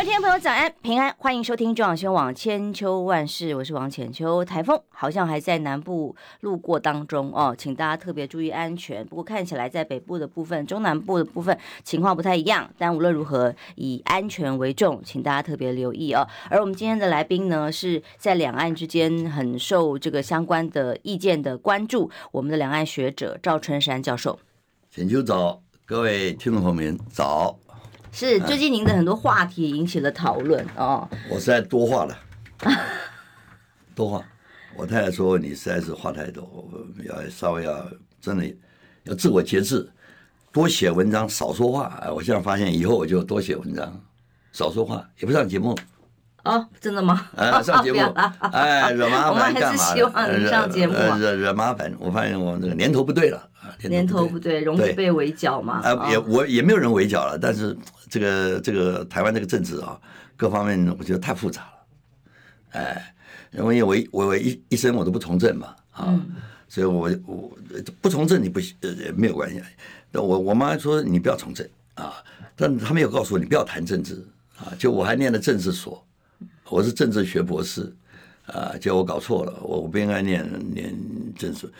各位听众朋友，早安平安，欢迎收听中广新闻网千秋万世，我是王浅秋。台风好像还在南部路过当中哦，请大家特别注意安全。不过看起来在北部的部分、中南部的部分情况不太一样，但无论如何以安全为重，请大家特别留意哦。而我们今天的来宾呢，是在两岸之间很受这个相关的意见的关注，我们的两岸学者赵春山教授。浅秋早，各位听众朋友们早。是最近您的很多话题引起了讨论哦。我实在多话了，多话。我太太说你实在是话太多，要稍微要真的要自我节制，多写文章，少说话。哎，我现在发现以后我就多写文章，少说话，也不上节目。哦，真的吗？哎，上节目，哎，惹麻烦干嘛？我们还是希望你上节目啊。惹惹麻烦，我发现我这个年头不对了。年头不对，容易被围剿嘛。啊，也我也没有人围剿了，但是这个这个台湾这个政治啊，各方面我觉得太复杂了。哎，因为我我我一一生我都不从政嘛，啊，所以我我不从政你不呃没有关系。我我妈说你不要从政啊，但她没有告诉我你不要谈政治啊。就我还念了政治所，我是政治学博士啊，结果我搞错了，我我不应该念念政治。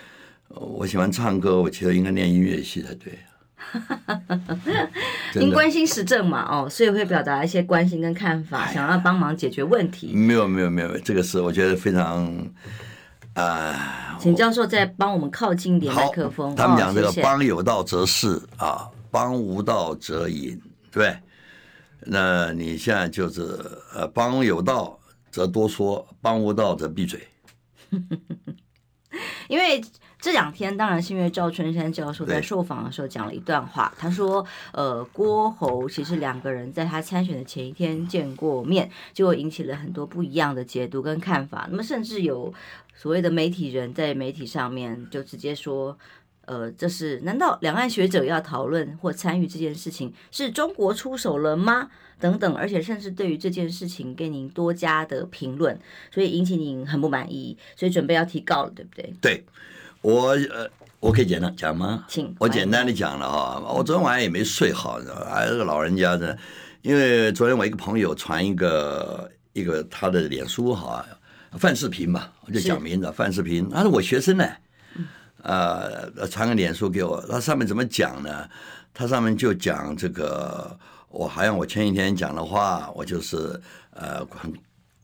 我喜欢唱歌，我其实应该念音乐系才对。您关心时政嘛？哦，所以会表达一些关心跟看法，哎、想要帮忙解决问题。没有没有没有，这个是我觉得非常啊。呃、请教授再帮我们靠近一点麦克风。他们讲这个“帮有道则仕啊，帮无道则隐”，对。那你现在就是呃，帮有道则多说，帮无道则闭嘴。因为。这两天当然是因为赵春山教授在受访的时候讲了一段话，他说：“呃，郭侯其实两个人在他参选的前一天见过面，就引起了很多不一样的解读跟看法。那么甚至有所谓的媒体人在媒体上面就直接说：‘呃，这是难道两岸学者要讨论或参与这件事情，是中国出手了吗？’等等，而且甚至对于这件事情给您多加的评论，所以引起您很不满意，所以准备要提告了，对不对？”对。我呃，我可以简单讲吗？请我简单的讲了哈，我昨天晚上也没睡好，你知道吧？哎，这个老人家呢，因为昨天我一个朋友传一个一个他的脸书哈，范世平嘛，我就讲名字，范世平，他是我学生呢，呃，传个脸书给我，他上面怎么讲呢？他上面就讲这个，我好像我前几天讲的话，我就是呃很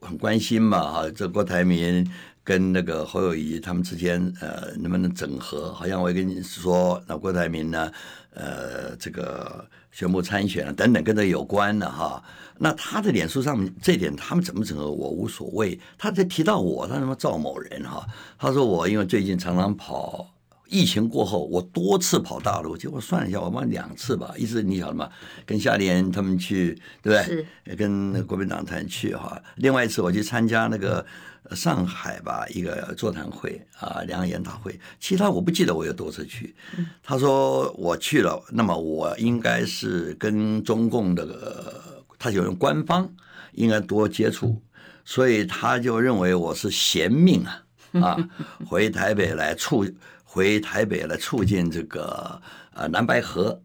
很关心嘛哈，这郭台铭。跟那个侯友谊他们之间，呃，能不能整合？好像我跟你说，那郭台铭呢，呃，这个宣布参选了等等，跟这有关的哈。那他的脸书上面这点，他们怎么整合我无所谓。他在提到我，他什么赵某人哈？他说我因为最近常常跑。疫情过后，我多次跑大陆，结果算了一下，我忘两次吧。一次你晓得吗？跟夏立言他们去，对不对？是。跟那个国民党团去哈。另外一次我去参加那个上海吧一个座谈会啊，两岸研讨会。其他我不记得我有多次去。他说我去了，那么我应该是跟中共的，他就用官方应该多接触，所以他就认为我是贤命啊啊，回台北来促。回台北来促进这个呃南白河，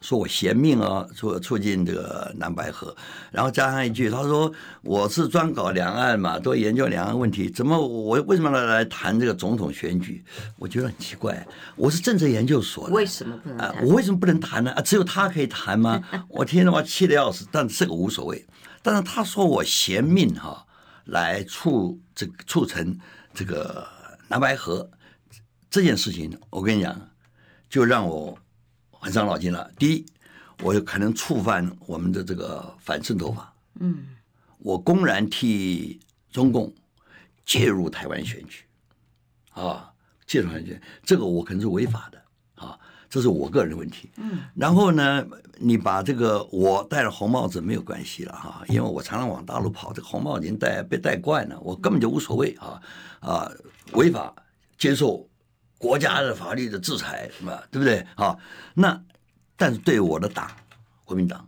说我嫌命啊，促促进这个南白河，然后加上一句，他说我是专搞两岸嘛，多研究两岸问题，怎么我为什么来来谈这个总统选举？我觉得很奇怪，我是政治研究所的，为什么不能谈？啊，我为什么不能谈呢？啊，只有他可以谈吗？我听的话气得要死，但这个无所谓。但是他说我嫌命哈，来促这个促成这个南白合。这件事情，我跟你讲，就让我很伤脑筋了。第一，我有可能触犯我们的这个反渗透法。嗯，我公然替中共介入台湾选举，啊，介入台湾选举，这个我可能是违法的，啊，这是我个人的问题。嗯，然后呢，你把这个我戴了红帽子没有关系了哈，因为我常常往大陆跑，这个红帽子已经戴被戴惯了，我根本就无所谓啊啊，违法接受。国家的法律的制裁，什么对不对？好，那但是对我的党，国民党，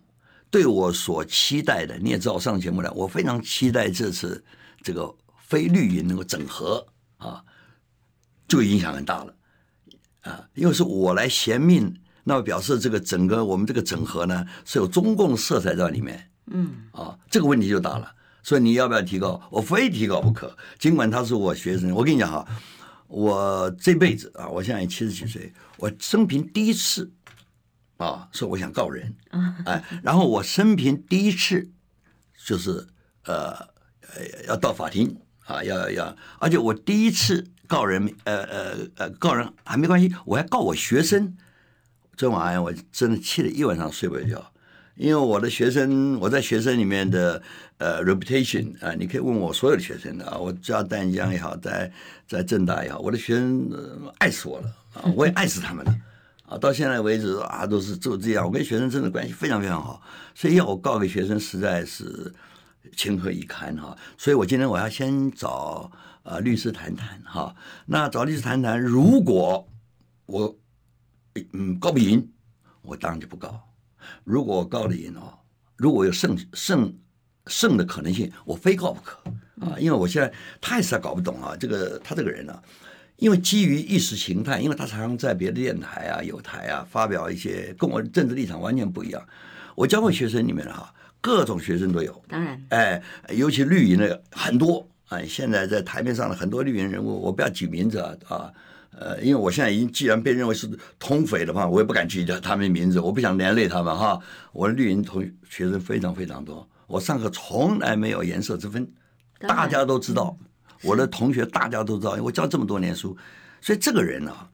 对我所期待的，你也知道，我上节目了，我非常期待这次这个非绿营能够整合啊，就影响很大了啊，因为是我来衔命，那么表示这个整个我们这个整合呢是有中共色彩在里面，嗯啊，这个问题就大了。所以你要不要提高？我非提高不可。尽管他是我学生，我跟你讲哈，我这辈子啊，我现在也七十几岁，我生平第一次啊，说我想告人，哎，然后我生平第一次就是呃呃要到法庭啊，要要，而且我第一次告人，呃呃呃告人还没关系，我还告我学生。昨晚上我真的气得一晚上睡不着觉。因为我的学生，我在学生里面的呃 reputation 啊，你可以问我所有的学生的啊，我教淡江也好，在在政大也好，我的学生、呃、爱死我了啊，我也爱死他们了啊，到现在为止啊都是就这样，我跟学生真的关系非常非常好，所以要我告给学生实在是情何以堪哈，所以我今天我要先找呃律师谈谈哈，那找律师谈谈，如果我嗯告不赢，我当然就不告。如果我告了赢哦，如果有胜胜胜的可能性，我非告不可啊！因为我现在他也实在搞不懂啊，这个他这个人呢、啊，因为基于意识形态，因为他常常在别的电台啊、有台啊发表一些跟我政治立场完全不一样。我教过学生里面哈，各种学生都有，当然，哎，尤其绿营的很多哎，现在在台面上的很多绿营人物，我不要举名字啊啊。呃，因为我现在已经既然被认为是通匪的话，我也不敢去叫他们名字，我不想连累他们哈。我的绿营同学生非常非常多，我上课从来没有颜色之分，大家都知道。我的同学大家都知道，因为我教这么多年书，所以这个人啊，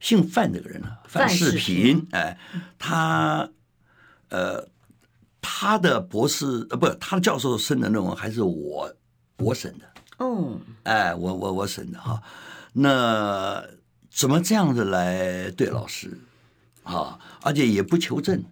姓范这个人啊，范世平，哎，他呃，他的博士呃，不，他的教授生的论文还是我我审的哦，哎，我我我审的哈，那。怎么这样子来对老师啊？而且也不求证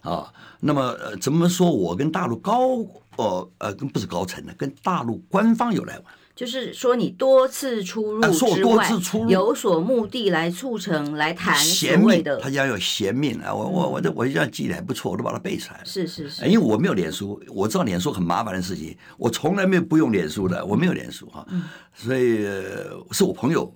啊。那么呃，怎么说我跟大陆高呃呃，跟不是高层的，跟大陆官方有来往？就是说你多次出入之外，有所目的来促成来谈贤命的。他讲有贤命啊，我我我这我这样记得还不错，我都把它背出来了。是是是，因为我没有脸书，我知道脸书很麻烦的事情，我从来没有不用脸书的，我没有脸书哈，所以是我朋友。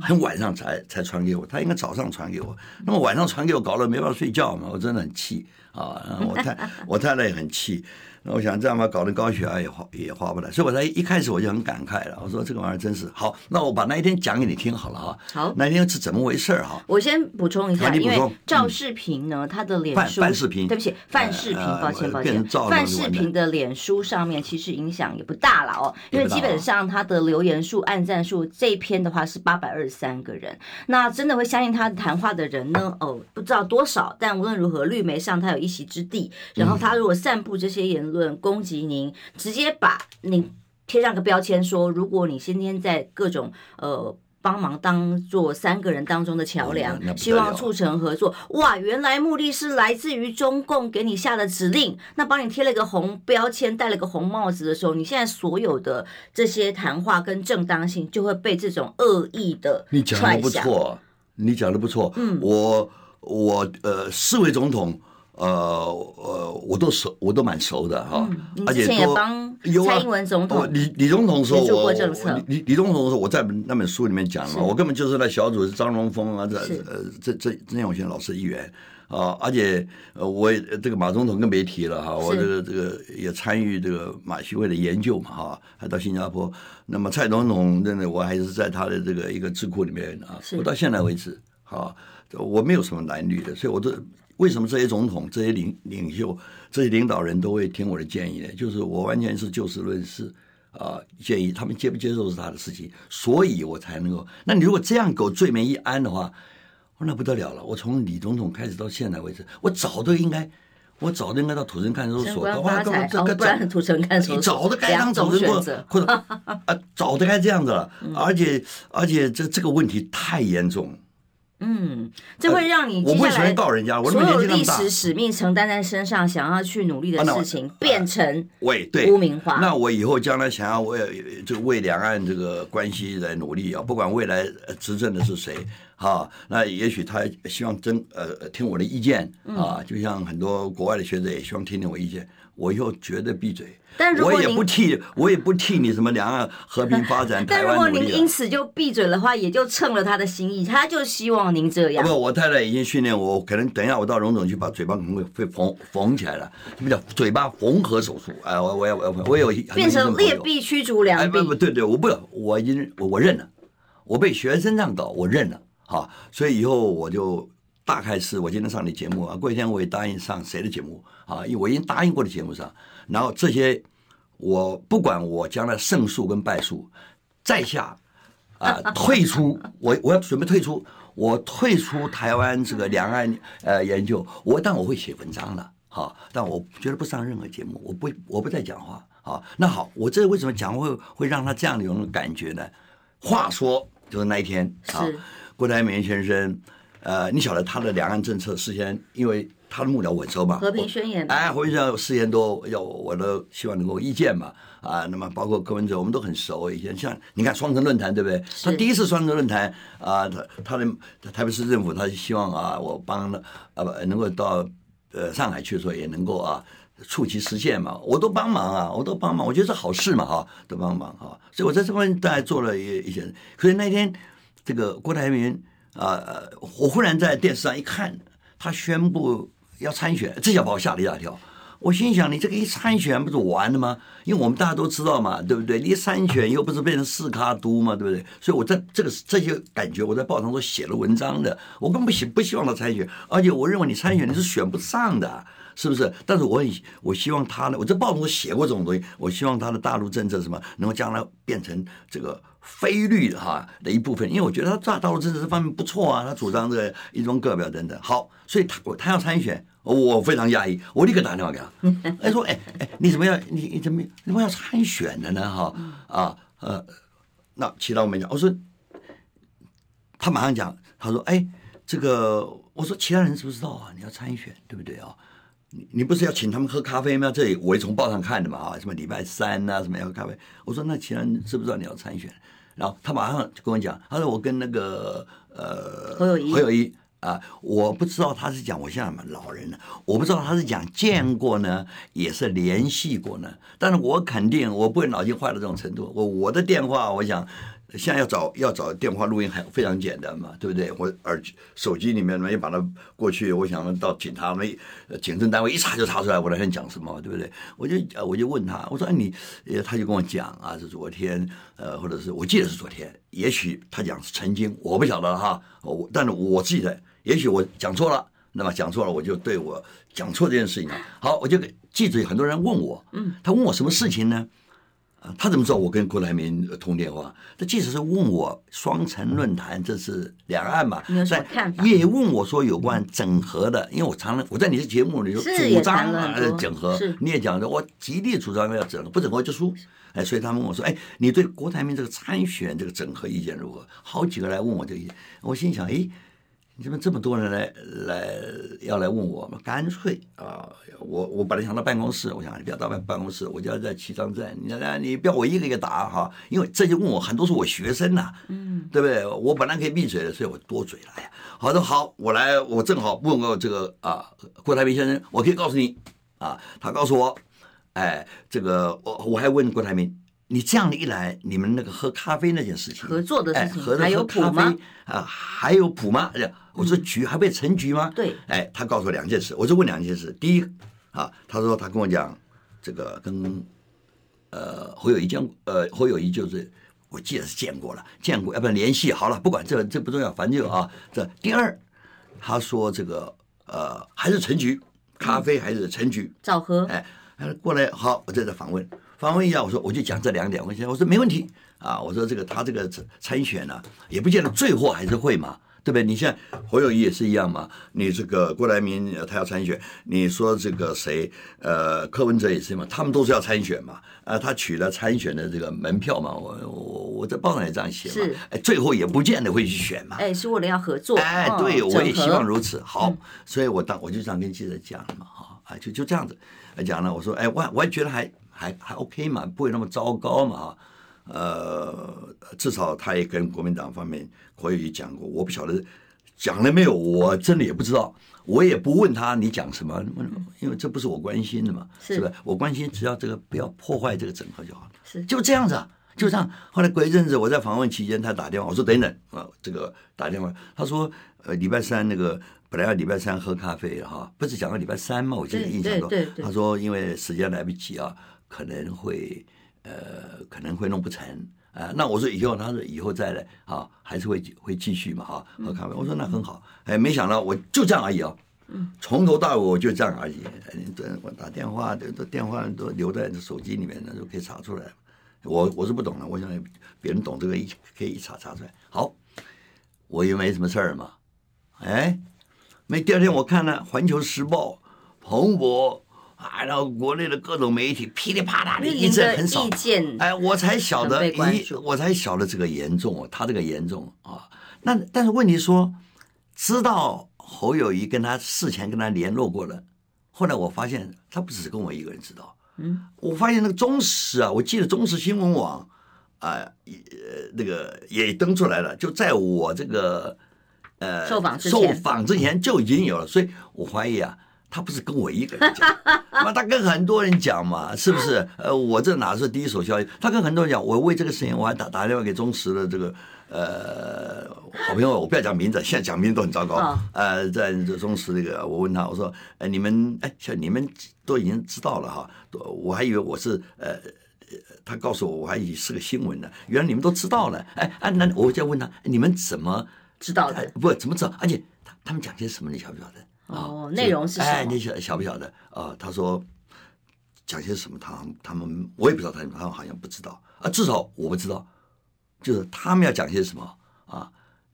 很晚上才才传给我，他应该早上传给我。那么晚上传给我，搞得没办法睡觉嘛，我真的很气啊！我太我太太也很气。那我想这样吧，搞得高血压也划也花不来，所以我在一开始我就很感慨了。我说这个玩意儿真是好，那我把那一天讲给你听好了哈。好，那一天是怎么回事哈？我先补充一下，因为赵世平呢，他的脸书范世平，对不起，范世平，抱歉抱歉，范世平的脸书上面其实影响也不大了哦，因为基本上他的留言数、按赞数这一篇的话是八百二十三个人，那真的会相信他谈话的人呢？哦，不知道多少，但无论如何，绿媒上他有一席之地。然后他如果散布这些言论攻击您，直接把你贴上个标签，说如果你今天在各种呃帮忙当做三个人当中的桥梁，希望促成合作，哇，原来目的是来自于中共给你下的指令，那帮你贴了一个红标签，戴了个红帽子的时候，你现在所有的这些谈话跟正当性就会被这种恶意的你讲的不错，你讲的不错，嗯，我我呃四位总统。呃呃，我都熟，我都蛮熟的哈。嗯、而且也帮蔡英文总统、李李总统说我，我李李总统说我在那本书里面讲了，我根本就是那小组是张荣峰啊，这呃这这曾永贤老师一员啊，而且呃我也这个马总统更别提了哈，我这个这个也参与这个马习会的研究嘛哈，还到新加坡。那么蔡总统真的我还是在他的这个一个智库里面啊，我到现在为止哈，我没有什么蓝绿的，所以我都。为什么这些总统、这些领领袖、这些领导人都会听我的建议呢？就是我完全是就事论事啊，建议他们接不接受是他的事情，所以我才能够。那你如果这样给我罪名一安的话，那不得了了。我从李总统开始到现在为止，我早都应该，我早就应该到土城看守所。哇，这个不然土城看守所，早都该当主任过，或者啊，早都该这样子了。而且而且这这个问题太严重。嗯，这会让你接下来所有历史使命承担在身上，想要去努力的事情变成污名化。那我以后将来想要为这个为两岸这个关系来努力啊，不管未来执政的是谁 啊，那也许他希望真呃听我的意见啊，就像很多国外的学者也希望听听我意见，我以后绝对闭嘴。但如果我也不替，我也不替你什么两岸和平发展。但如果您因此就闭嘴的话，也就称了他的心意，他就希望您这样。不，我太太已经训练我，可能等一下我到荣总去把嘴巴可能会会缝缝起来了，什么叫嘴巴缝合手术？哎，我我要我要我有变成劣币驱逐良币。哎，不不对对，我不，我已经我我认了，我被学生这样搞，我认了。好，所以以后我就大概是我今天上你节目啊，过几天我也答应上谁的节目啊，因为我已经答应过的节目上，然后这些。我不管我将来胜诉跟败诉，在下啊退出，我我要准备退出，我退出台湾这个两岸呃研究，我但我会写文章的，好，但我觉得不上任何节目，我不我不再讲话，啊，那好，我这为什么讲话会会让他这样的一种感觉呢？话说就是那一天啊，郭台铭先生，呃，你晓得他的两岸政策事先因为。他的幕僚稳收嘛，和平宣言，哎，和平宣言四年多，要我都希望能够意见嘛，啊，那么包括柯文哲，我们都很熟，以前像你看双城论坛对不对？他第一次双城论坛啊，他他的台北市政府，他希望啊，我帮了啊不能够到呃上海去的时候也能够啊促其实现嘛，我都帮忙啊，我都帮忙，我觉得是好事嘛哈，都帮忙哈，所以我在这方面大概做了一一些，可是那天这个郭台铭啊，我忽然在电视上一看，他宣布。要参选，这下把我吓了一大跳。我心想，你这个一参选不是完了吗？因为我们大家都知道嘛，对不对？你一参选又不是变成四卡都嘛，对不对？所以我在这个这些感觉，我在报上都写了文章的。我根本不希不希望他参选，而且我认为你参选你是选不上的。是不是？但是我很我希望他呢，我在报中写过这种东西。我希望他的大陆政策什么能够将来变成这个非绿哈的一部分，因为我觉得他大大陆政治这方面不错啊，他主张这个一中各表等等。好，所以他他要参选，我非常讶异，我立刻打电话给他，哎说哎哎你怎么要？你你怎么你怎么要参选的呢？哈啊呃，那其他我没讲，我说他马上讲，他说哎这个我说其他人知不知道啊？你要参选对不对啊？你你不是要请他们喝咖啡吗？这里我也从报上看的嘛啊，什么礼拜三呐、啊，什么要喝咖啡？我说那其他人知不知道你要参选？然后他马上就跟我讲，他说我跟那个呃何友谊，何友谊啊，我不知道他是讲我像什么老人了，我不知道他是讲见过呢，也是联系过呢。但是我肯定我不会脑筋坏到这种程度。我我的电话，我想。现在要找要找电话录音还非常简单嘛，对不对？我耳机手机里面呢，也把它过去，我想到警察们、警政单位一查就查出来我那天讲什么，对不对？我就我就问他，我说哎你，他就跟我讲啊，是昨天呃，或者是我记得是昨天，也许他讲是曾经，我不晓得哈，我但是我记得，也许我讲错了，那么讲错了，我就对我讲错这件事情，好，我就给记者很多人问我，嗯，他问我什么事情呢？他怎么知道我跟郭台铭通电话？他即使是问我双城论坛，这是两岸嘛？在也问我说有关整合的，因为我常常我在你的节目里就主张啊整合，你也讲的，我极力主张要整合，不整合就输。哎，所以他问我说：“哎，你对郭台铭这个参选这个整合意见如何？”好几个来问我这个意见，我心想：哎。你怎么这么多人来来要来问我嘛？干脆啊，我我本来想到办公室，我想你不要到办办公室，我就要在齐昌站。你你不要我一个一个答哈，因为这些问我很多是我学生呐，嗯，对不对？我本来可以闭嘴的，所以我多嘴了。哎呀，好的好，我来，我正好问过这个啊，郭台铭先生，我可以告诉你啊，他告诉我，哎，这个我我还问郭台铭。你这样的一来，你们那个喝咖啡那件事情，合作的事情，哎、还有咖啡啊，还有谱吗？我说局还被成局吗？对，哎，他告诉我两件事，我就问两件事。第一啊，他说他跟我讲，这个跟呃侯友谊见，呃侯友谊就是我记得是见过了，见过，要不然联系好了，不管这这不重要，反正就啊这。第二，他说这个呃还是成局，咖啡还是成局，早喝，哎，过来好，我在这访问。访问一下，我说我就讲这两点，我说我说没问题。啊，我说这个他这个参选呢、啊，也不见得最后还是会嘛，对不对？你像侯友谊也是一样嘛，你这个郭台铭他要参选，你说这个谁呃柯文哲也是嘛，他们都是要参选嘛，啊，他取了参选的这个门票嘛，我我我在报上也这样写嘛，哎，最后也不见得会去选嘛，哎，是为了要合作，哎，对，我也希望如此，好，所以我当我就这样跟记者讲了嘛，哈，啊，就就这样子。来讲了，我说，哎，我我还觉得还。还还 OK 嘛，不会那么糟糕嘛哈呃，至少他也跟国民党方面侯友宜讲过，我不晓得讲了没有，我真的也不知道，我也不问他你讲什么，因为这不是我关心的嘛，是，是吧？我关心只要这个不要破坏这个整合就好了，是就这样子啊，就这样。后来过一阵子，我在访问期间，他打电话，我说等等啊，这个打电话，他说呃礼拜三那个本来要礼拜三喝咖啡哈，不是讲到礼拜三嘛？我记得印象中，他说因为时间来不及啊，可能会。呃，可能会弄不成啊、呃。那我说以后，他说以后再来啊，还是会会继续嘛哈，喝咖啡。我说那很好，哎，没想到我就这样而已啊，从头到尾我就这样而已。这我打电话，这这电话都留在手机里面那就可以查出来。我我是不懂的，我想别人懂这个一可以一查查出来。好，我又没什么事儿嘛，哎，没第二天我看了《环球时报》，彭博。啊，然后国内的各种媒体噼里啪啦的一直很少，哎，我才晓得，咦，我才晓得这个严重哦，他这个严重啊。那但是问题说，知道侯友谊跟他事前跟他联络过了，后来我发现他不只是跟我一个人知道，嗯，我发现那个中时啊，我记得中时新闻网啊，呃，那个也登出来了，就在我这个呃受访受访之前就已经有了，所以我怀疑啊。他不是跟我一个人讲，那他跟很多人讲嘛，是不是？呃，我这哪是第一手消息？他跟很多人讲，我为这个事情，我还打打电话给中石的这个呃好朋友，我不要讲名字，现在讲名字都很糟糕。呃，在这中石那个，我问他，我说，哎，你们哎，像你们都已经知道了哈，我还以为我是呃，他告诉我，我还以为是个新闻呢，原来你们都知道了。哎，哎，那我就问他，你们怎么知道的？不，怎么知道？而且他他们讲些什么？你晓不晓得？哦，内容是什么？哎，你晓晓不晓得？啊，他说讲些什么？他他们我也不知道，他们他们好像不知道啊。至少我不知道，就是他们要讲些什么啊？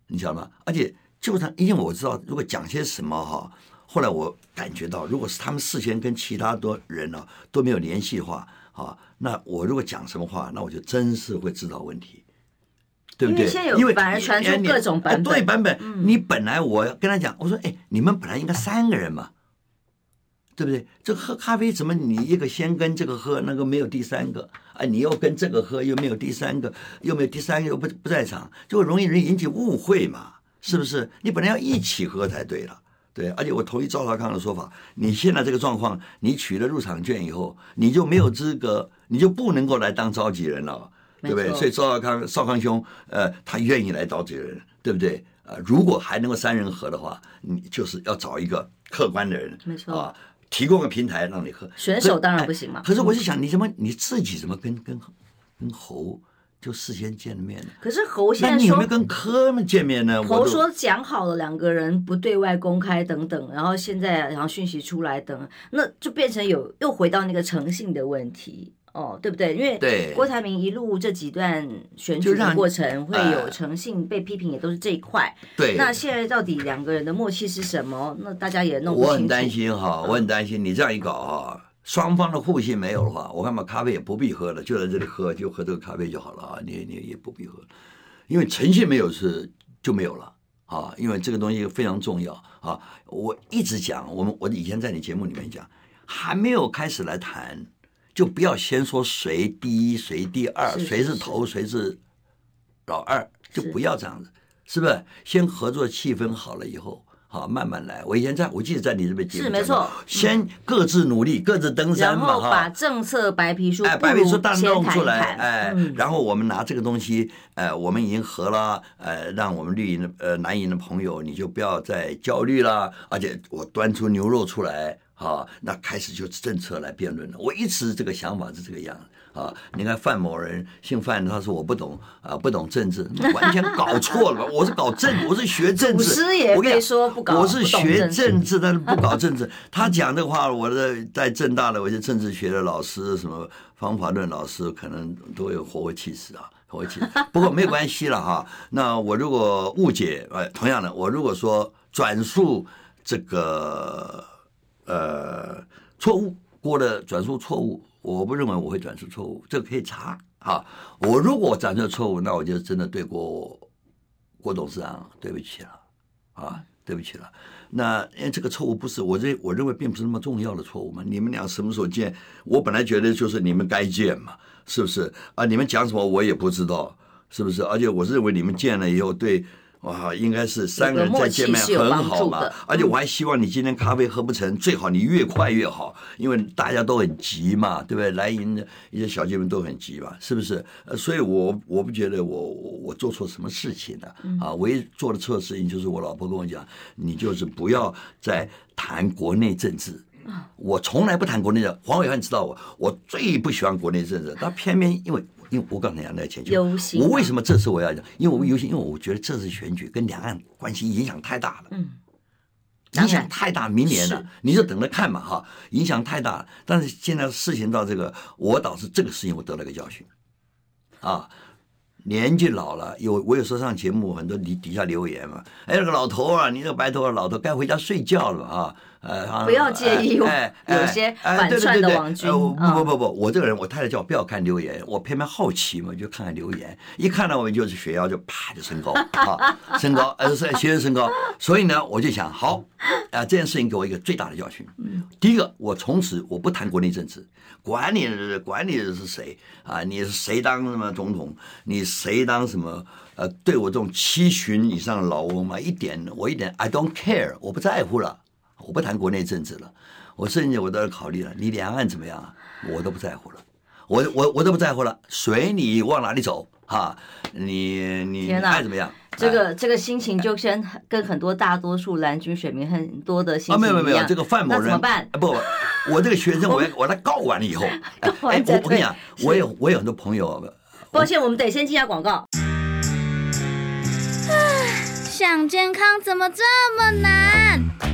你晓得吗？而且就算，因为我知道，如果讲些什么哈，后来我感觉到，如果是他们事先跟其他多人呢都没有联系的话啊，那我如果讲什么话，那我就真是会知道问题。对不对？因为反而传出各种版本。对版本，你本来我跟他讲，我说，哎，你们本来应该三个人嘛，对不对？这喝咖啡怎么你一个先跟这个喝，那个没有第三个，啊，你又跟这个喝，又没有第三个，又没有第三个又不不在场，就容易人引起误会嘛，是不是？你本来要一起喝才对了，对。而且我同意赵少康的说法，你现在这个状况，你取了入场券以后，你就没有资格，你就不能够来当召集人了。对不对？所以赵少康少康兄，呃，他愿意来找这个人，对不对？呃，如果还能够三人合的话，你就是要找一个客观的人，没错啊，提供个平台让你喝。选手当然不行嘛。可是我就想，你怎么你自己怎么跟跟跟侯就事先见了面呢？可是侯现在说，你有没有跟科们见面呢？侯说讲好了两个人不对外公开等等，然后现在然后讯息出来等，那就变成有又回到那个诚信的问题。哦，对不对？因为郭台铭一路这几段选举的过程会有诚信被批评，也都是这一块。对，那现在到底两个人的默契是什么？那大家也弄不清楚。我很担心哈，我很担心你这样一搞啊，双方的互信没有的话，我看嘛咖啡也不必喝了，就在这里喝，就喝这个咖啡就好了啊。你你也不必喝，因为诚信没有是就没有了啊。因为这个东西非常重要啊。我一直讲，我们我以前在你节目里面讲，还没有开始来谈。就不要先说谁第一谁第二，谁是头谁是老二，就不要这样子，是不是？先合作气氛好了以后，好慢慢来。我以前在我记得在你这边节目，是没错，先各自努力，各自登山。然后把政策白皮书，哎，白皮书大弄出来，哎，然后我们拿这个东西，呃，我们已经合了，呃，让我们绿营的呃蓝营的朋友，你就不要再焦虑了，而且我端出牛肉出来。好，那开始就政策来辩论了。我一直这个想法是这个样子啊。你看范某人姓范，他说我不懂啊，不懂政治，完全搞错了。我是搞政，我是学政治。我跟你说不搞，我是学政治，但是不搞 政治。他讲的话，我的在政大的我些政治学的老师，什么方法论老师，可能都有活活气死啊，活活气。不过没有关系了哈。那我如果误解，呃，同样的，我如果说转述这个。呃，错误过的转述错误，我不认为我会转述错误，这个可以查啊。我如果转述错误，那我就真的对郭郭董事长对不起了啊，对不起了。那因为这个错误不是我认我认为并不是那么重要的错误嘛。你们俩什么时候见？我本来觉得就是你们该见嘛。是不是啊？你们讲什么我也不知道，是不是？而且我认为你们见了以后对。哇，应该是三个人再见面很好嘛，而且我还希望你今天咖啡喝不成，最好你越快越好，因为大家都很急嘛，对不对？来迎的一些小姐们都很急嘛，是不是？所以我我不觉得我我做错什么事情了啊，唯一做的错事情就是我老婆跟我讲，你就是不要再谈国内政治，我从来不谈国内的。黄伟汉知道我，我最不喜欢国内政治，他偏偏因为。因为我刚才讲那前就，我为什么这次我要讲？因为我游行，因为我觉得这次选举跟两岸关系影响太大了，嗯，影响太大，明年了，你就等着看嘛哈，影响太大了。但是现在事情到这个，我倒是这个事情我得了个教训，啊，年纪老了，有我有时候上节目，很多底底下留言嘛，哎，那个老头啊，你这个白头发老头该回家睡觉了啊。呃，不要介意我 有些反串的网军。不不不不，我这个人，我太太叫我不要看留言，我偏偏好奇嘛，就看看留言。一看到我们就是血压就啪就升高啊，升高，呃，是血压升高。所以呢，我就想，好啊，这件事情给我一个最大的教训。第一个，我从此我不谈国内政治，管你管你的是谁啊，你是谁当什么总统，你谁当什么呃，对我这种七旬以上的老翁嘛，一点我一点 I don't care，我不在乎了。我不谈国内政治了，我甚至我都要考虑了，你两岸怎么样啊？我都不在乎了，我我我都不在乎了，随你往哪里走哈，你你爱怎么样？这个这个心情就跟跟很多大多数蓝军选民很多的心情啊。没有没有没有，这个范某人怎么办？不不，我这个学生我要我来告完了以后，哎，我我跟你讲，我有我有很多朋友。抱歉，我们得先进下广告。想健康怎么这么难？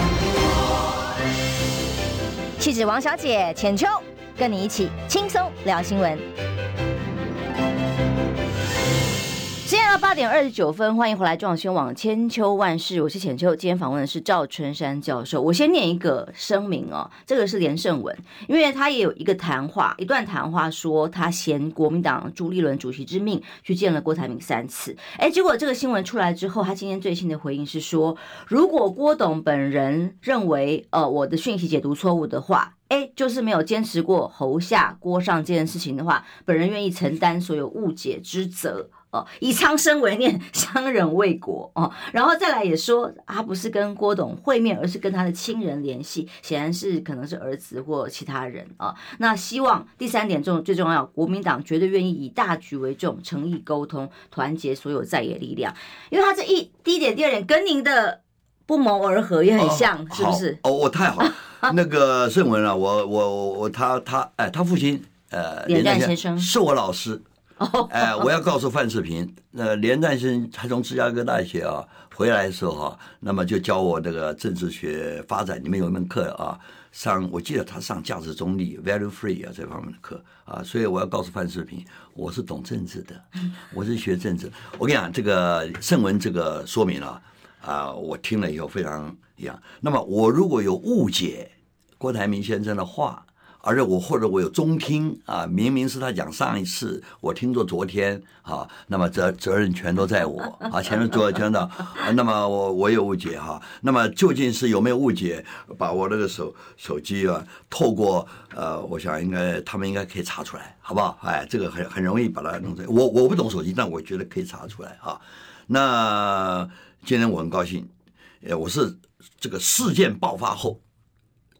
气质王小姐浅秋，跟你一起轻松聊新闻。现在到八点二十九分，欢迎回来中广新闻网千秋万世，我是浅秋。今天访问的是赵春山教授。我先念一个声明哦，这个是连胜文，因为他也有一个谈话，一段谈话说他衔国民党朱立伦主席之命去见了郭台铭三次。哎，结果这个新闻出来之后，他今天最新的回应是说，如果郭董本人认为呃我的讯息解读错误的话。哎，就是没有坚持过侯下郭上这件事情的话，本人愿意承担所有误解之责哦，以苍生为念，伤人为国哦。然后再来也说，他不是跟郭董会面，而是跟他的亲人联系，显然是可能是儿子或其他人啊。那希望第三点重最重要，国民党绝对愿意以大局为重，诚意沟通，团结所有在野力量。因为他这一第一点、第二点跟您的不谋而合也很像，哦、是不是？哦，我太好了。那个盛文啊，我我我他他哎，他父亲呃，连战先生是我老师，哎，我要告诉范世平，呃，连战先生他从芝加哥大学啊回来的时候哈，那么就教我这个政治学发展里面有一门课啊，上我记得他上价值中立 value free 啊这方面的课啊，所以我要告诉范世平，我是懂政治的，我是学政治，我跟你讲这个盛文这个说明啊。啊，我听了以后非常一样。那么我如果有误解郭台铭先生的话，而且我或者我有中听啊，明明是他讲上一次，我听作昨天啊，那么责责任全都在我啊，前面做全的，那么我我有误解哈，那么究竟是有没有误解？把我那个手手机啊，透过呃，我想应该他们应该可以查出来，好不好？哎，这个很很容易把它弄出来。我我不懂手机，但我觉得可以查出来啊。那。今天我很高兴，呃，我是这个事件爆发后，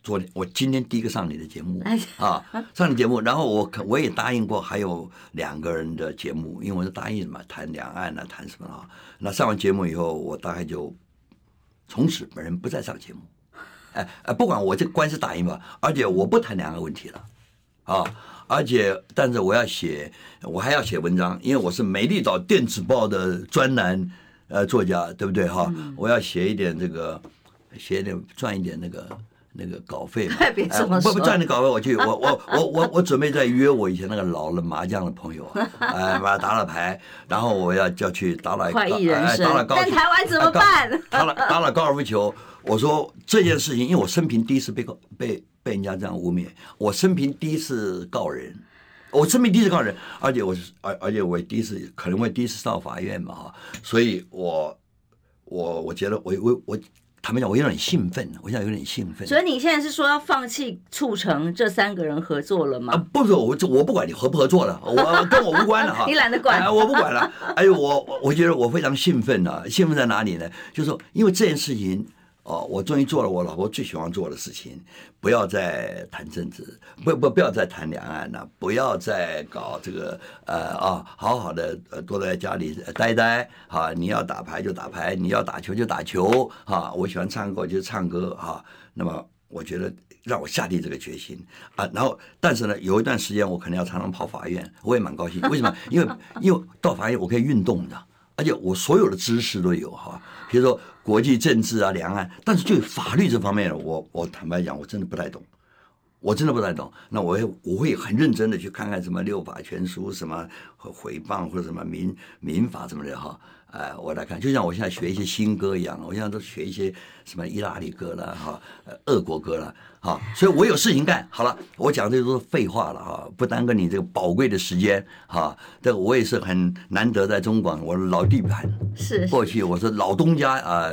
昨天我今天第一个上你的节目啊，上你节目，然后我可我也答应过还有两个人的节目，因为我是答应嘛，谈两岸啊，谈什么啊？那上完节目以后，我大概就从此本人不再上节目，哎哎，不管我这个官司打赢吧，而且我不谈两个问题了，啊，而且但是我要写，我还要写文章，因为我是美丽岛电子报的专栏。呃，作家对不对哈？我要写一点这个，写一点赚一点那个那个稿费嘛，别这么说，不不赚你稿费，我去，我我我我我准备再约我以前那个老的麻将的朋友，哎，把他打了牌，然后我要叫去打了快意人生，打了高，但台湾怎么办？打了打了高尔夫球，我说这件事情，因为我生平第一次被告被被人家这样污蔑，我生平第一次告人，我生平第一次告人，而且我是而而且我第一次可能会第一次上法院嘛哈，所以我我我觉得我我我。他们讲我有点兴奋，我现在有点兴奋。所以你现在是说要放弃促成这三个人合作了吗？啊，不是，我我不管你合不合作了，我跟我无关了哈。你懒得管，哎，我不管了。哎呦，我我觉得我非常兴奋啊！兴奋在哪里呢？就是说，因为这件事情。哦，我终于做了我老婆最喜欢做的事情，不要再谈政治，不不不要再谈两岸了，不要再搞这个呃啊，好好的呃多在家里待待啊，你要打牌就打牌，你要打球就打球啊，我喜欢唱歌就唱歌啊。那么我觉得让我下定这个决心啊，然后但是呢，有一段时间我可能要常常跑法院，我也蛮高兴。为什么？因为因为到法院我可以运动的，而且我所有的知识都有哈，比如说。国际政治啊，两岸，但是就法律这方面，我我坦白讲，我真的不太懂，我真的不太懂。那我也我会很认真的去看看什么六法全书，什么毁谤或者什么民民法什么的哈。哎，我来看，就像我现在学一些新歌一样，我现在都学一些什么意大利歌了哈，呃，俄国歌了，哈，所以我有事情干。好了，我讲这都是废话了啊，不耽搁你这个宝贵的时间哈。这个我也是很难得在中广，我的老地盘是过去我是老东家啊，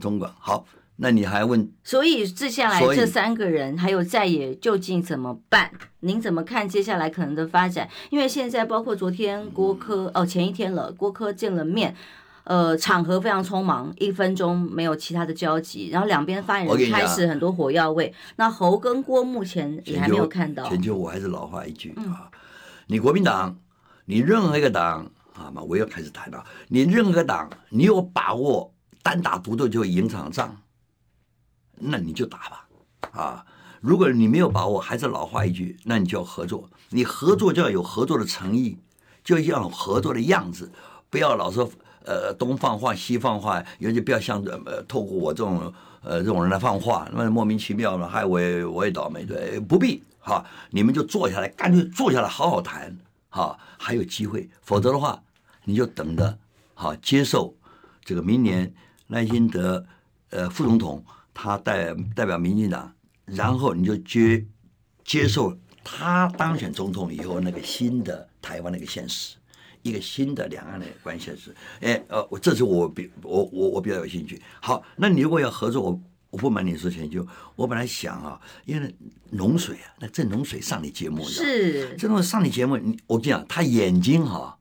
中广。好，那你还问？所以接下来这三个人还有在野究竟怎么办？您怎么看接下来可能的发展？因为现在包括昨天郭柯哦，前一天了，郭科见了面。呃，场合非常匆忙，一分钟没有其他的交集，然后两边发言人开始很多火药味。那侯跟郭目前也还没有看到。全球我还是老话一句啊，你国民党，你任何一个党啊嘛，我又开始谈了。你任何党，你有把握单打独斗就赢场仗，那你就打吧啊。如果你没有把握，还是老话一句，那你就要合作。你合作就要有合作的诚意，就要有合作的样子，不要老说。呃，东放话西放话，尤其不要像呃，透过我这种呃这种人来放话，那么莫名其妙的，害我我也倒霉，对，不必哈，你们就坐下来，干脆坐下来好好谈哈，还有机会，否则的话，你就等着哈，接受这个明年赖清德呃副总统他代代表民进党，然后你就接接受他当选总统以后那个新的台湾那个现实。一个新的两岸的关系是，哎，呃，我这是我比我我我比较有兴趣。好，那你如果要合作，我我不瞒你说，钱就我本来想啊，因为龙水啊，那郑龙水上你节目，是郑龙水上你节目，你我跟你讲，他眼睛哈、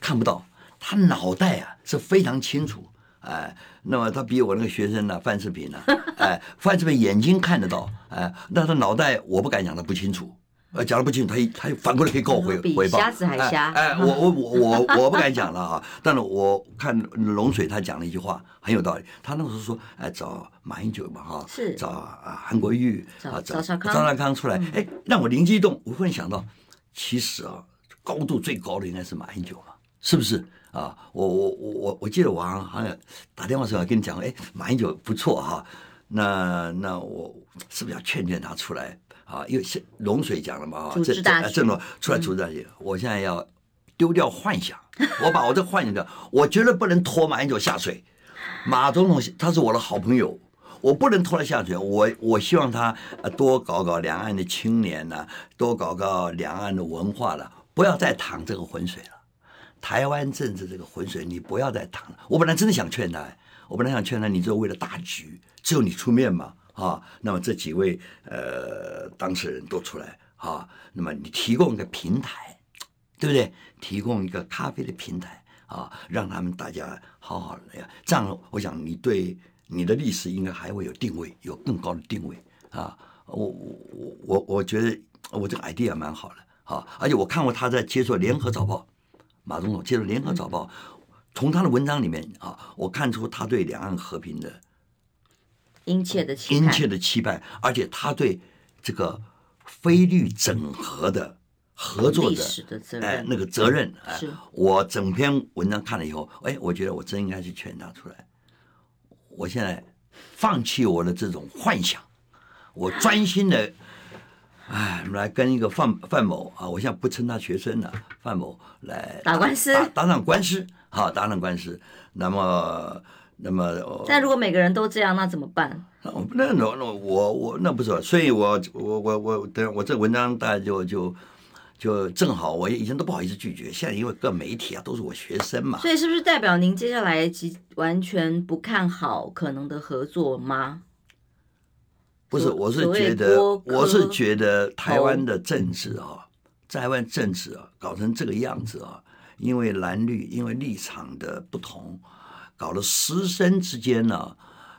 看不到，他脑袋啊是非常清楚，哎，那么他比我那个学生呢、啊，范世平呢、啊，哎，范世平眼睛看得到，哎，但他脑袋我不敢讲他不清楚。呃，讲的不清楚，他他反过来可以告我回回报。瞎子还瞎。哎，哎，我我我 我我不敢讲了啊，但是我看龙水他讲了一句话很有道理。他那个时候说，哎，找马英九嘛哈，是找啊韩国瑜，找赵少康，赵少康出来，哎，让我灵机一动，我忽然想到，其实啊，高度最高的应该是马英九嘛，是不是啊？我我我我我记得我好像打电话时候跟你讲，哎，马英九不错哈，那那我是不是要劝劝他出来？啊，因为是龙水讲了嘛，啊，这这这种出来组织大局，我现在要丢掉幻想，我把我这幻想掉，我绝对不能拖马英九下水。马总统他是我的好朋友，我不能拖他下水。我我希望他多搞搞两岸的青年呐，多搞搞两岸的文化了，不要再淌这个浑水了。台湾政治这个浑水，你不要再淌了。我本来真的想劝他，我本来想劝他，你就为了大局，只有你出面嘛。啊，那么这几位呃当事人都出来啊，那么你提供一个平台，对不对？提供一个咖啡的平台啊，让他们大家好好的呀。这样，我想你对你的历史应该还会有定位，有更高的定位啊。我我我我觉得我这个 idea 蛮好的啊，而且我看过他在接受联合早报，马总统接受联合早报，从他的文章里面啊，我看出他对两岸和平的。殷切的期盼，殷切的期盼，而且他对这个菲律整合的合作的哎那个责任哎，我整篇文章看了以后，哎，我觉得我真应该去劝他出来。我现在放弃我的这种幻想，我专心的，哎，来跟一个范范某啊，我现在不称他学生了，范某来打官司，打打场官司，好，打场官司。那么，那么，但如果每个人都这样，那怎么办？那那那我我那不是，所以我我我我等我这文章大概就就。就正好，我以前都不好意思拒绝，现在因为各媒体啊都是我学生嘛，所以是不是代表您接下来即完全不看好可能的合作吗？不是，我是觉得，我是觉得台湾的政治啊，台湾政治啊搞成这个样子啊，因为蓝绿因为立场的不同，搞了师生之间呢、啊，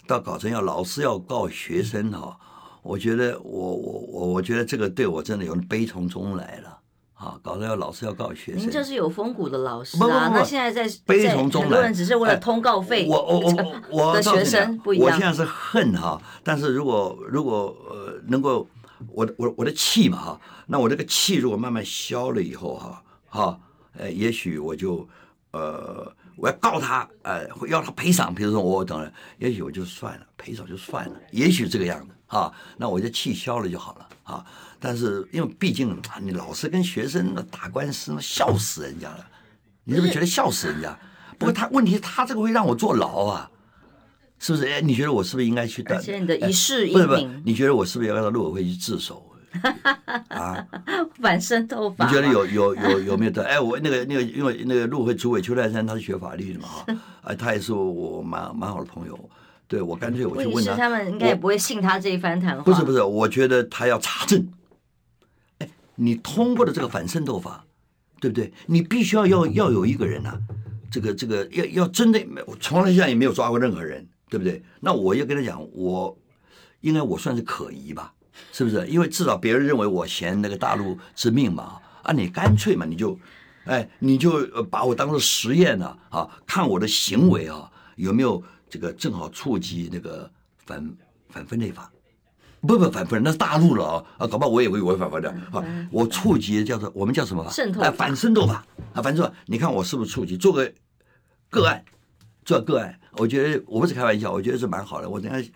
到搞成要老师要告学生啊，我觉得我我我我觉得这个对我真的有点悲从中来了。啊，搞得要老师要告学生，您这是有风骨的老师啊。不不不，那现在在悲从中来，很多人只是为了通告费。我我 我我的学生不一样。我现在是恨哈，但是如果如果呃能够，我我我的气嘛哈，那我这个气如果慢慢消了以后哈，哈，呃，也许我就呃我要告他，呃，要他赔偿，比如说我等了，也许我就算了，赔偿就算了，也许这个样子啊，那我就气消了就好了啊。但是，因为毕竟你老师跟学生那打官司，那笑死人家了。你是不是觉得笑死人家？不过他问题，他这个会让我坐牢啊，是不是？哎，你觉得我是不是应该去？而且你的一世英名，不是不是，你觉得我是不是要让陆委会去自首？啊，反身斗法。你觉得有有有有没有的？哎，我那个那个，因为那个陆委会主委邱泰山他是学法律的嘛，哈，啊，他也是我蛮蛮好的朋友。对我干脆我去问他，他们应该也不会信他这一番谈话。不是不是，我觉得他要查证。哎你通过了这个反渗透法，对不对？你必须要要要有一个人呐、啊，这个这个要要真的，我从来现在也没有抓过任何人，对不对？那我要跟他讲，我应该我算是可疑吧，是不是？因为至少别人认为我嫌那个大陆致命嘛，啊，你干脆嘛，你就，哎，你就把我当做实验呢，啊，看我的行为啊有没有这个正好触及那个反反分类法。不不反分，那是大陆了啊啊，搞不好我也会违反法的啊！我触及叫做我们叫什么法？渗透哎，反渗透法啊！反正说，你看我是不是触及？做个个案，做个案，我觉得我不是开玩笑，我觉得是蛮好的。我等下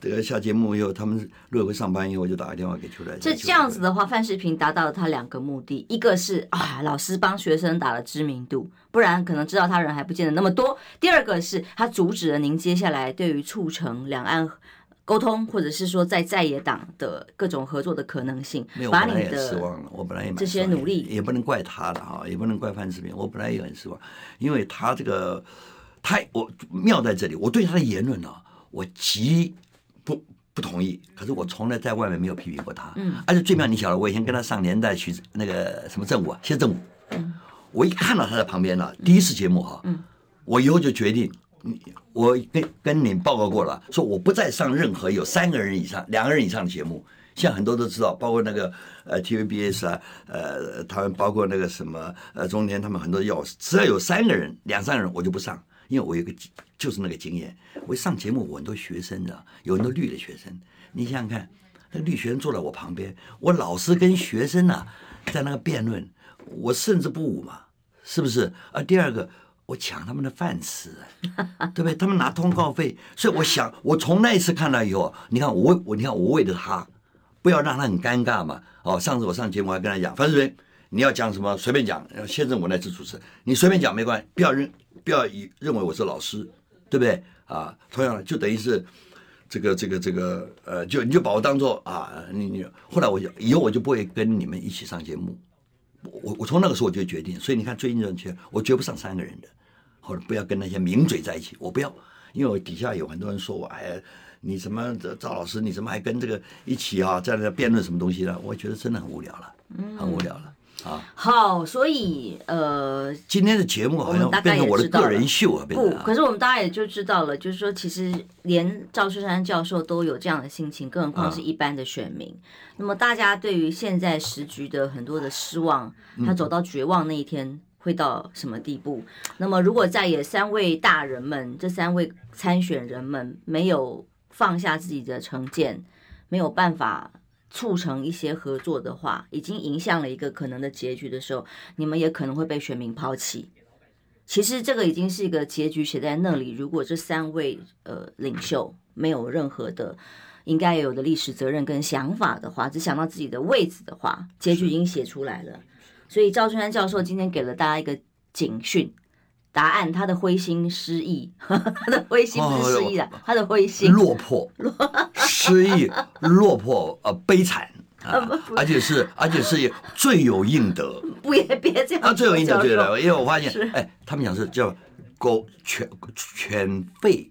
这个下节目以后，他们如果会上班以后，我就打个电话给邱来。这这样子的话，范世平达到了他两个目的：一个是啊，老师帮学生打了知名度，不然可能知道他人还不见得那么多；第二个是他阻止了您接下来对于促成两岸。沟通，或者是说在在野党的各种合作的可能性，没有把你的失望了。我本来也这些努力也不能怪他的哈，也不能怪范世平。我本来也很失望，因为他这个他我妙在这里，我对他的言论呢，我极不不同意。可是我从来在外面没有批评过他。嗯，而且最妙，你晓得，我以前跟他上年代去那个什么政务啊，谢政务。嗯，我一看到他在旁边了，第一次节目哈，嗯，我以后就决定。我跟跟你报告过了，说我不再上任何有三个人以上、两个人以上的节目。现在很多都知道，包括那个呃 TVBS 啊，呃，他们包括那个什么呃中天，他们很多要只要有三个人、两三个人，我就不上，因为我有个就是那个经验。我一上节目，我很多学生的，有很多绿的学生。你想想看，那绿学生坐在我旁边，我老师跟学生啊在那个辩论，我胜之不武嘛，是不是？啊，第二个。我抢他们的饭吃，对不对？他们拿通告费，所以我想，我从那一次看到以后，你看我我你看我为了他，不要让他很尴尬嘛。哦，上次我上节目还跟他讲，范世平，你要讲什么随便讲，先生我来自主持，你随便讲没关系，不要认不要以认为我是老师，对不对？啊，同样的就等于是这个这个这个呃，就你就把我当做啊，你你后来我就以后我就不会跟你们一起上节目。我我从那个时候我就决定，所以你看最近这些，我绝不上三个人的，或者不要跟那些名嘴在一起，我不要，因为我底下有很多人说我，哎，你什么赵老师，你怎么还跟这个一起啊，在那辩论什么东西呢？我觉得真的很无聊了，很无聊了。啊，好，所以呃，今天的节目好像变成我的个人秀啊，不，可是我们大家也就知道了，就是说，其实连赵春山教授都有这样的心情，更何况是一般的选民。嗯、那么，大家对于现在时局的很多的失望，他走到绝望那一天会到什么地步？嗯、那么，如果在野三位大人们，这三位参选人们没有放下自己的成见，没有办法。促成一些合作的话，已经影响了一个可能的结局的时候，你们也可能会被选民抛弃。其实这个已经是一个结局写在那里。如果这三位呃领袖没有任何的应该有的历史责任跟想法的话，只想到自己的位置的话，结局已经写出来了。所以赵春山教授今天给了大家一个警讯答案，他的灰心失意，他的灰心不是失意了，他的灰心落魄、失意、落魄呃悲惨。啊，而且是，而且是罪有应得。不也别这样。啊，罪有应得，对的。因为我发现，哎，他们讲是叫狗犬犬吠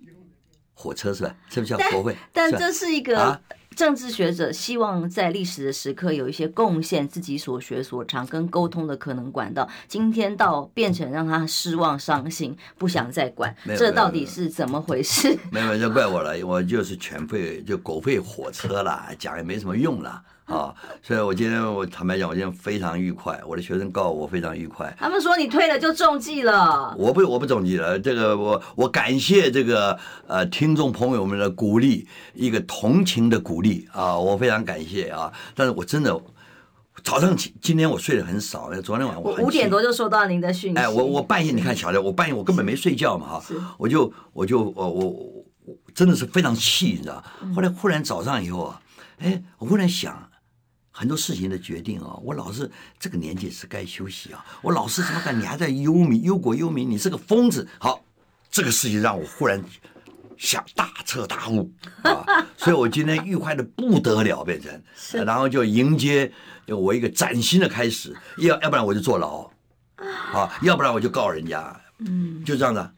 火车是吧？是不是叫国会？但这是一个政治学者希望在历史的时刻有一些贡献，自己所学所长跟沟通的可能管道。今天到变成让他失望、伤心，不想再管，这到底是怎么回事？没有，就怪我了，我就是全费，就狗吠火车了，讲也没什么用了。啊、哦，所以我今天我坦白讲，我今天非常愉快。我的学生告诉我非常愉快。他们说你退了就中计了。我不，我不中计了。这个我我感谢这个呃听众朋友们的鼓励，一个同情的鼓励啊，我非常感谢啊。但是我真的早上今今天我睡得很少，昨天晚上我五点多就收到您的讯息。哎，我我半夜你看小刘，我半夜我根本没睡觉嘛哈，我就我就我我我真的是非常气，你知道。后来忽然早上以后啊，哎，我忽然想。很多事情的决定啊，我老是这个年纪是该休息啊。我老是怎么干？你还在忧民忧国忧民，你是个疯子。好，这个事情让我忽然想大彻大悟啊，所以我今天愉快的不得了，变成，然后就迎接我一个崭新的开始。要要不然我就坐牢，啊，要不然我就告人家，嗯，就这样子。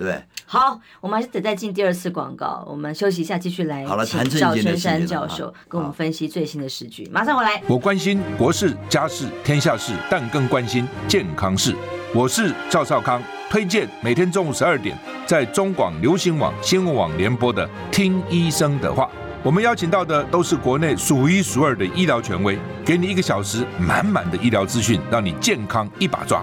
对，好，我们还是得再进第二次广告。我们休息一下，继续来请赵春山教授跟我们分析最新的时局。马上回来。我关心国事、家事、天下事，但更关心健康事。我是赵少康，推荐每天中午十二点在中广流行网新闻网联播的《听医生的话》。我们邀请到的都是国内数一数二的医疗权威，给你一个小时满满的医疗资讯，让你健康一把抓。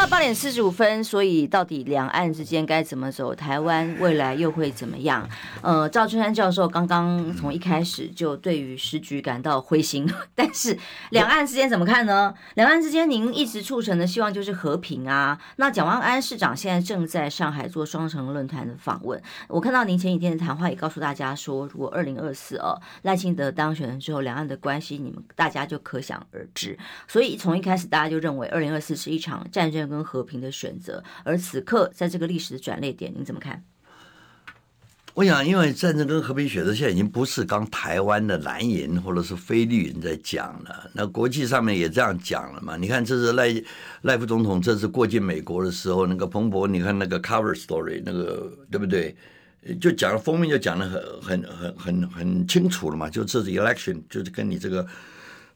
到八点四十五分，所以到底两岸之间该怎么走？台湾未来又会怎么样？呃，赵春山教授刚刚从一开始就对于时局感到灰心，但是两岸之间怎么看呢？两岸之间，您一直促成的希望就是和平啊。那蒋万安市长现在正在上海做双城论坛的访问，我看到您前几天的谈话也告诉大家说，如果二零二四哦赖清德当选了之后，两岸的关系你们大家就可想而知。所以从一开始大家就认为二零二四是一场。战争跟和平的选择，而此刻在这个历史的转捩点，您怎么看？我想，因为战争跟和平选择现在已经不是刚台湾的蓝营或者是非绿营在讲了，那国际上面也这样讲了嘛？你看，这是赖赖副总统这次过境美国的时候，那个彭博，你看那个 cover story，那个对不对？就讲了封面就讲的很很很很很清楚了嘛？就这次 election，就是跟你这个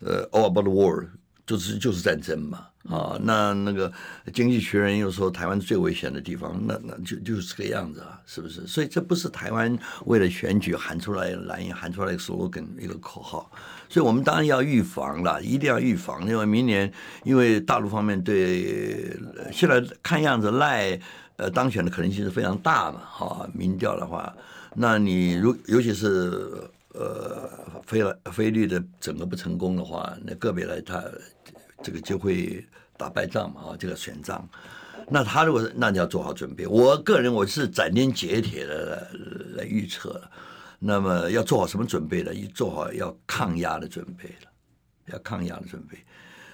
呃 all about the war，就是就是战争嘛。啊，那那个经济学人又说台湾最危险的地方，那那就就是这个样子啊，是不是？所以这不是台湾为了选举喊出来蓝营喊出来一个 slogan 一个口号，所以我们当然要预防了，一定要预防，因为明年因为大陆方面对现在看样子赖呃当选的可能性是非常大嘛，哈，民调的话，那你如尤其是呃非非律的整个不成功的话，那个别来他。这个就会打败仗嘛，啊，这个选仗，那他如果那你要做好准备。我个人我是斩钉截铁的来，来预测，那么要做好什么准备呢？做好要抗压的准备了，要抗压的准备。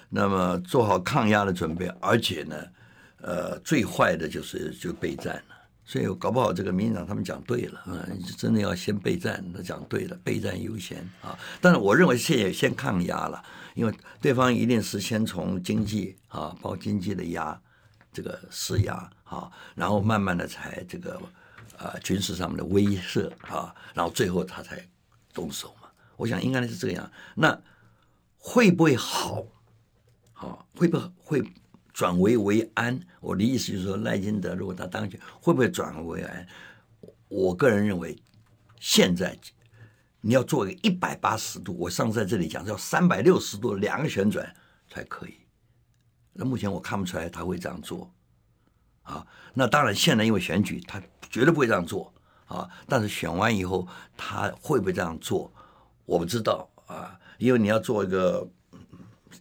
那么做好抗压的准备，而且呢，呃，最坏的就是就备战了。所以搞不好这个民进党他们讲对了，嗯，真的要先备战，他讲对了，备战优先啊。但是我认为现在先抗压了。因为对方一定是先从经济啊，包括经济的压，这个施压啊，然后慢慢的才这个呃军事上面的威慑啊，然后最后他才动手嘛。我想应该是这样。那会不会好？好，会不会转危为安？我的意思就是说，赖清德如果他当选，会不会转危为安？我个人认为，现在。你要做一个一百八十度，我上次在这里讲，要三百六十度两个旋转才可以。那目前我看不出来他会这样做，啊，那当然现在因为选举，他绝对不会这样做啊。但是选完以后他会不会这样做，我不知道啊，因为你要做一个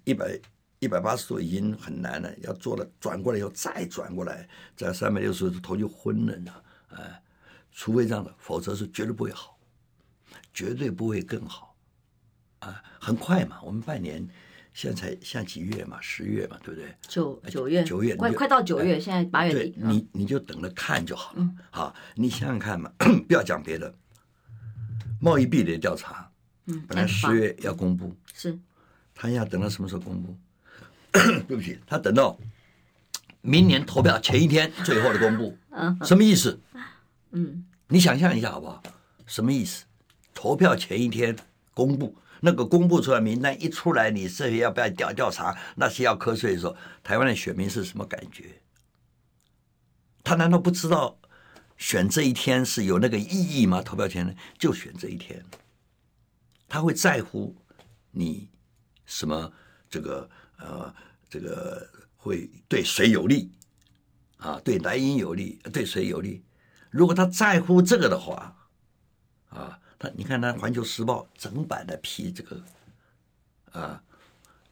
一百一百八十度已经很难了，要做了转过来以后再转过来，在三百六十度头就昏了呢，哎，除非这样的，否则是绝对不会好，绝对不会更好，啊，很快嘛，我们半年。现在才现在几月嘛？十月嘛，对不对？九九月，九月快快到九月，现在八月底。你你就等着看就好了。好，你想想看嘛，不要讲别的。贸易壁垒调查，嗯，本来十月要公布，是，他要等到什么时候公布？对不起，他等到明年投票前一天最后的公布。嗯，什么意思？嗯，你想象一下好不好？什么意思？投票前一天公布。那个公布出来名单一出来，你这些要不要调调查？那些要瞌睡的时候，台湾的选民是什么感觉？他难道不知道选这一天是有那个意义吗？投票前呢，就选这一天，他会在乎你什么？这个呃，这个会对谁有利啊？对蓝营有利，对谁有利？如果他在乎这个的话，啊。他，你看，他《环球时报》整版的批这个，啊，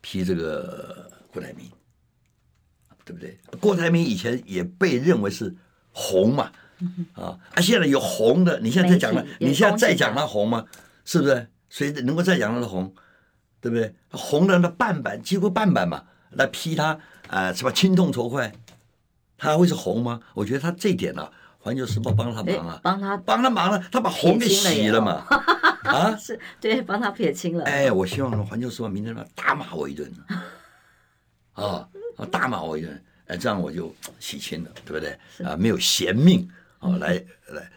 批这个郭台铭，对不对？郭台铭以前也被认为是红嘛，啊，啊，现在有红的，你现在在讲了，你现在再讲他红吗？是不是？谁能够再讲他的红？对不对？红的那半版几乎半版嘛，来批他啊，什么亲痛仇快，他还会是红吗？我觉得他这一点呢、啊。环球时报帮他忙啊，帮他帮他忙了，他把红给洗了嘛，啊，是对，帮他撇清了。哎，我希望环球时报明天大骂我一顿，啊，大骂我一顿，哎，这样我就洗清了，对不对？啊，没有嫌命，啊，来来，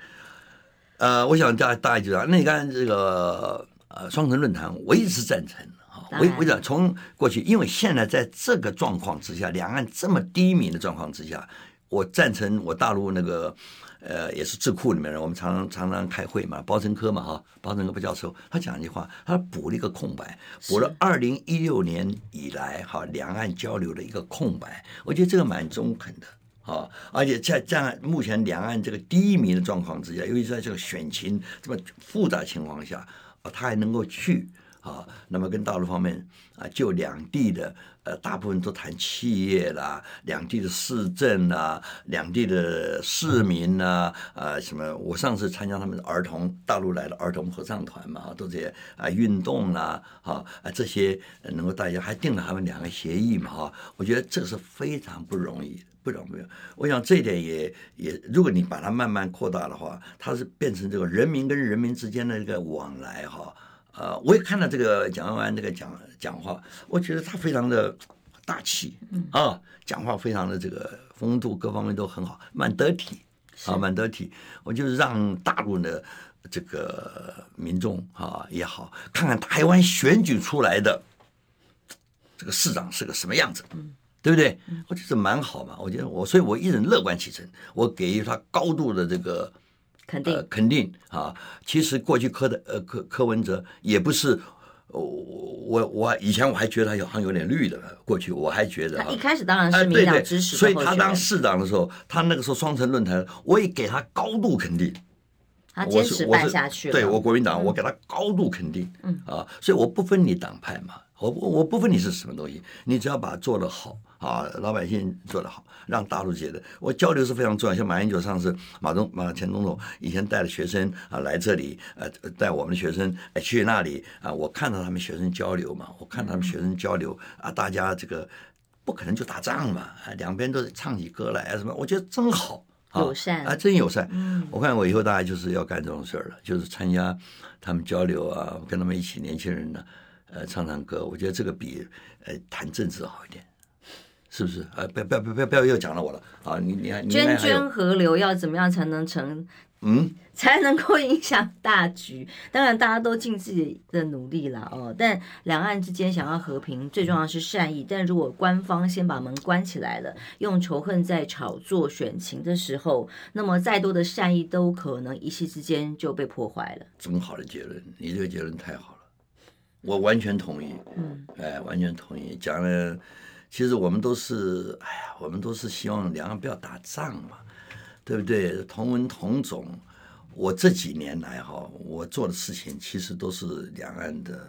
呃，我想大家大家就这样。那你看这个呃双城论坛，我一直赞成啊，我我讲从过去，因为现在在这个状况之下，两岸这么低迷的状况之下。我赞成我大陆那个，呃，也是智库里面的，我们常常常常开会嘛，包成科嘛哈，包成科不教授，他讲一句话，他补了一个空白，补了二零一六年以来哈两岸交流的一个空白，我觉得这个蛮中肯的啊，而且在这样目前两岸这个低迷的状况之下，尤其在这个选情这么复杂情况下，啊，他还能够去。啊，那么跟大陆方面啊，就两地的呃，大部分都谈企业啦，两地的市政啦，两地的市民呐，啊、什么？我上次参加他们的儿童，大陆来的儿童合唱团嘛，都这些啊，运动啦，啊啊，这些能够大家还定了他们两个协议嘛，哈，我觉得这是非常不容易，不容易。我想这一点也也，如果你把它慢慢扩大的话，它是变成这个人民跟人民之间的一个往来，哈。呃，我也看到这个蒋万安这个讲讲话，我觉得他非常的大气，啊，讲话非常的这个风度各方面都很好，蛮得体，啊，蛮得体。我就是让大陆的这个民众啊也好，看看台湾选举出来的这个市长是个什么样子，对不对？我觉得蛮好嘛。我觉得我，所以我一直乐观其成，我给予他高度的这个。肯定、呃、肯定啊！其实过去柯的呃柯柯文哲也不是，我我我以前我还觉得他好像有点绿的，过去我还觉得他一开始当然是民党支持、呃，所以他当市长的时候，他那个时候双城论坛，我也给他高度肯定。他坚持办下去，对我国民党，我给他高度肯定。嗯啊，所以我不分你党派嘛。我我不分你是什么东西，你只要把它做得好啊，老百姓做得好，让大陆觉得我交流是非常重要。像马英九上次，马总马前总统以前带的学生啊来这里，呃带我们的学生哎去那里啊，我看到他们学生交流嘛，我看到他们学生交流啊，大家这个不可能就打仗嘛，啊两边都是唱起歌来啊什么，我觉得真好，友善啊真友善。嗯，我看我以后大概就是要干这种事儿了，就是参加他们交流啊，跟他们一起年轻人呢。呃，唱唱歌，我觉得这个比呃谈政治好一点，是不是？啊，不要不要不要不要又讲了我了啊！你你还涓涓河流要怎么样才能成？嗯，才能够影响大局？当然，大家都尽自己的努力了哦。但两岸之间想要和平，最重要是善意。但如果官方先把门关起来了，用仇恨在炒作选情的时候，那么再多的善意都可能一夕之间就被破坏了。这么好的结论，你这个结论太好了。我完全同意，嗯，哎，完全同意。讲了其实我们都是，哎呀，我们都是希望两岸不要打仗嘛，对不对？同文同种。我这几年来哈，我做的事情其实都是两岸的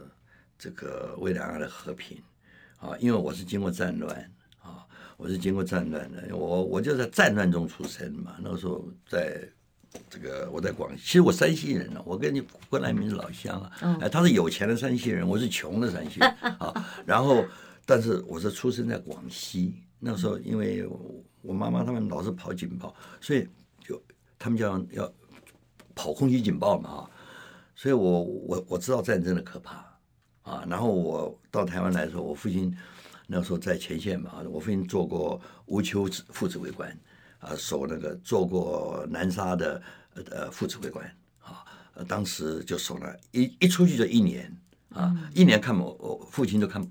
这个为两岸的和平啊，因为我是经过战乱啊，我是经过战乱的，我我就在战乱中出生嘛。那个时候在这个我在广西，其实我山西人呢，我跟你郭台铭是老乡啊，哎，他是有钱的山西人，我是穷的山西人啊。然后，但是我是出生在广西，那时候因为我妈妈他们老是跑警报，所以就他们叫要。跑空袭警报嘛啊，所以我我我知道战争的可怕啊。然后我到台湾来的时候，我父亲那时候在前线嘛，我父亲做过乌丘副指挥官啊，守那个做过南沙的呃副指挥官啊，当时就守了一一出去就一年啊，一年看我我父亲都看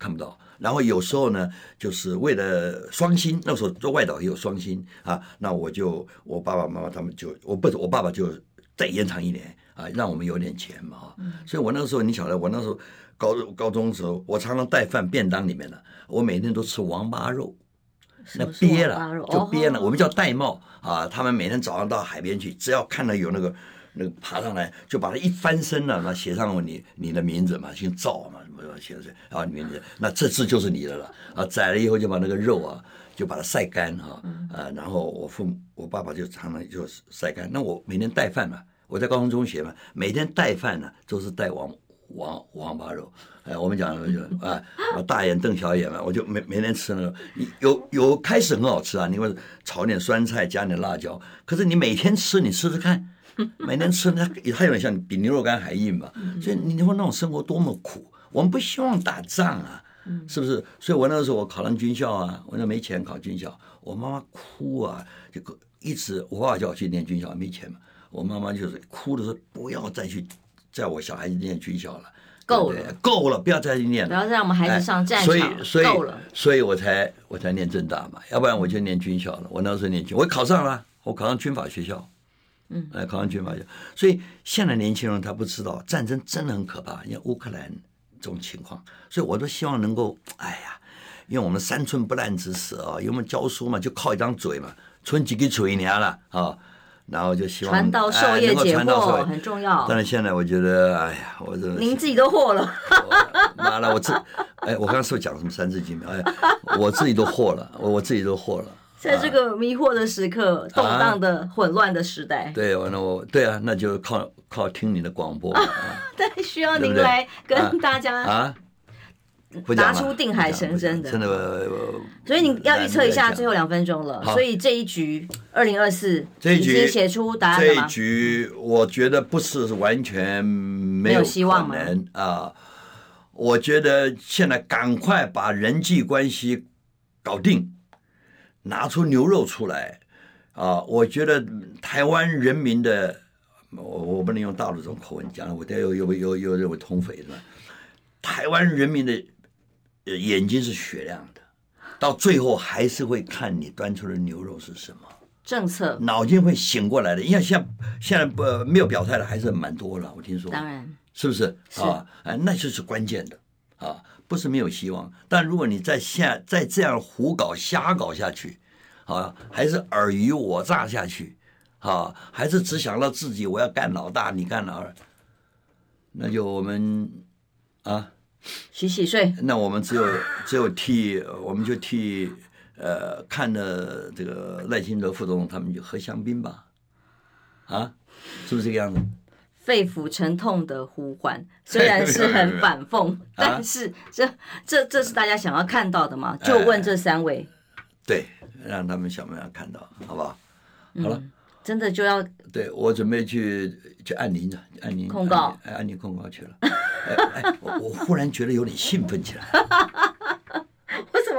看不到。然后有时候呢，就是为了双薪，那时候做外岛也有双薪啊，那我就我爸爸妈妈他们就我不是我爸爸就。再延长一年啊，让我们有点钱嘛，所以我那个时候，你晓得，我那时候高高中的时候，我常常带饭便当里面的，我每天都吃王八肉，那憋了就憋了，我们叫玳瑁啊。他们每天早上到海边去，只要看到有那个那个爬上来，就把它一翻身了，那写上你你的名字嘛，姓赵嘛，什么写的啊，名字，那这次就是你的了啊。宰了以后就把那个肉啊。就把它晒干哈，啊，然后我父母我爸爸就常常就晒干。那我每天带饭嘛，我在高中中学嘛，每天带饭呢都是带王王王八肉，哎，我们讲就啊，大眼瞪小眼嘛，我就每每天吃那个，有有开始很好吃啊，你会炒点酸菜加点辣椒，可是你每天吃，你试试看，每天吃它它有点像比牛肉干还硬嘛，所以你说那种生活多么苦，我们不希望打仗啊。是不是？所以我那个时候我考上军校啊，我那没钱考军校，我妈妈哭啊，就一直我爸爸叫我去念军校，没钱嘛，我妈妈就是哭的说不要再去在我小孩子念军校了，够了，够了，不要再去念了，不要再让我们孩子上战场，所以所以了，所以我才我才念政大嘛，要不然我就念军校了。我那时候念军，我考上了，我考上军法学校，嗯，哎，考上军法学校，所以现在年轻人他不知道战争真的很可怕，你看乌克兰。这种情况，所以我都希望能够，哎呀，因为我们三寸不烂之舌啊，因为我们教书嘛，就靠一张嘴嘛，存几个嘴娘了啊，然后就希望传道授业解惑很重要。但是现在我觉得，哎呀，我这您自己都惑了，妈了，我自哎，我刚刚是不是讲什么三字经？哎，我自己都惑了，我我自己都惑了。在这个迷惑的时刻，动荡的混乱的时代，对，那我对啊，那就靠靠听你的广播。对，需要您来跟大家啊，拿出定海神针的，真的。所以你要预测一下最后两分钟了。所以这一局二零二四，这一局写出答案？这一局我觉得不是完全没有希望能啊。我觉得现在赶快把人际关系搞定。拿出牛肉出来，啊！我觉得台湾人民的，我我不能用大陆这种口吻讲，我得又又又又认为通匪是吧？台湾人民的眼睛是雪亮的，到最后还是会看你端出的牛肉是什么政策，脑筋会醒过来的。因为现在现在不没有表态的还是蛮多了，我听说，当然是不是啊？哎，那就是关键的啊。不是没有希望，但如果你再下再这样胡搞瞎搞下去，啊，还是尔虞我诈下去，啊，还是只想到自己，我要干老大，你干老二，那就我们啊，洗洗睡。那我们只有只有替，我们就替呃看着这个赖清德副总统他们就喝香槟吧，啊，是不是这个样子？肺腑沉痛的呼唤，虽然是很反讽，但是这这这是大家想要看到的吗？就问这三位，对，让他们想不想看到，好不好？好了，真的就要对我准备去去按铃了，按铃控告，按铃控告去了。哎，我我忽然觉得有点兴奋起来。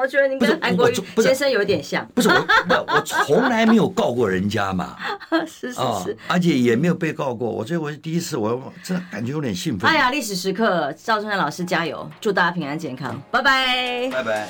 我觉得您跟韩国瑜先生有点像，不是我，不，我从来没有告过人家嘛，是是是，而且也没有被告过，我所以我第一次，我真的感觉有点兴奋。哎呀，历史时刻，赵春山老师加油，祝大家平安健康，拜拜，拜拜。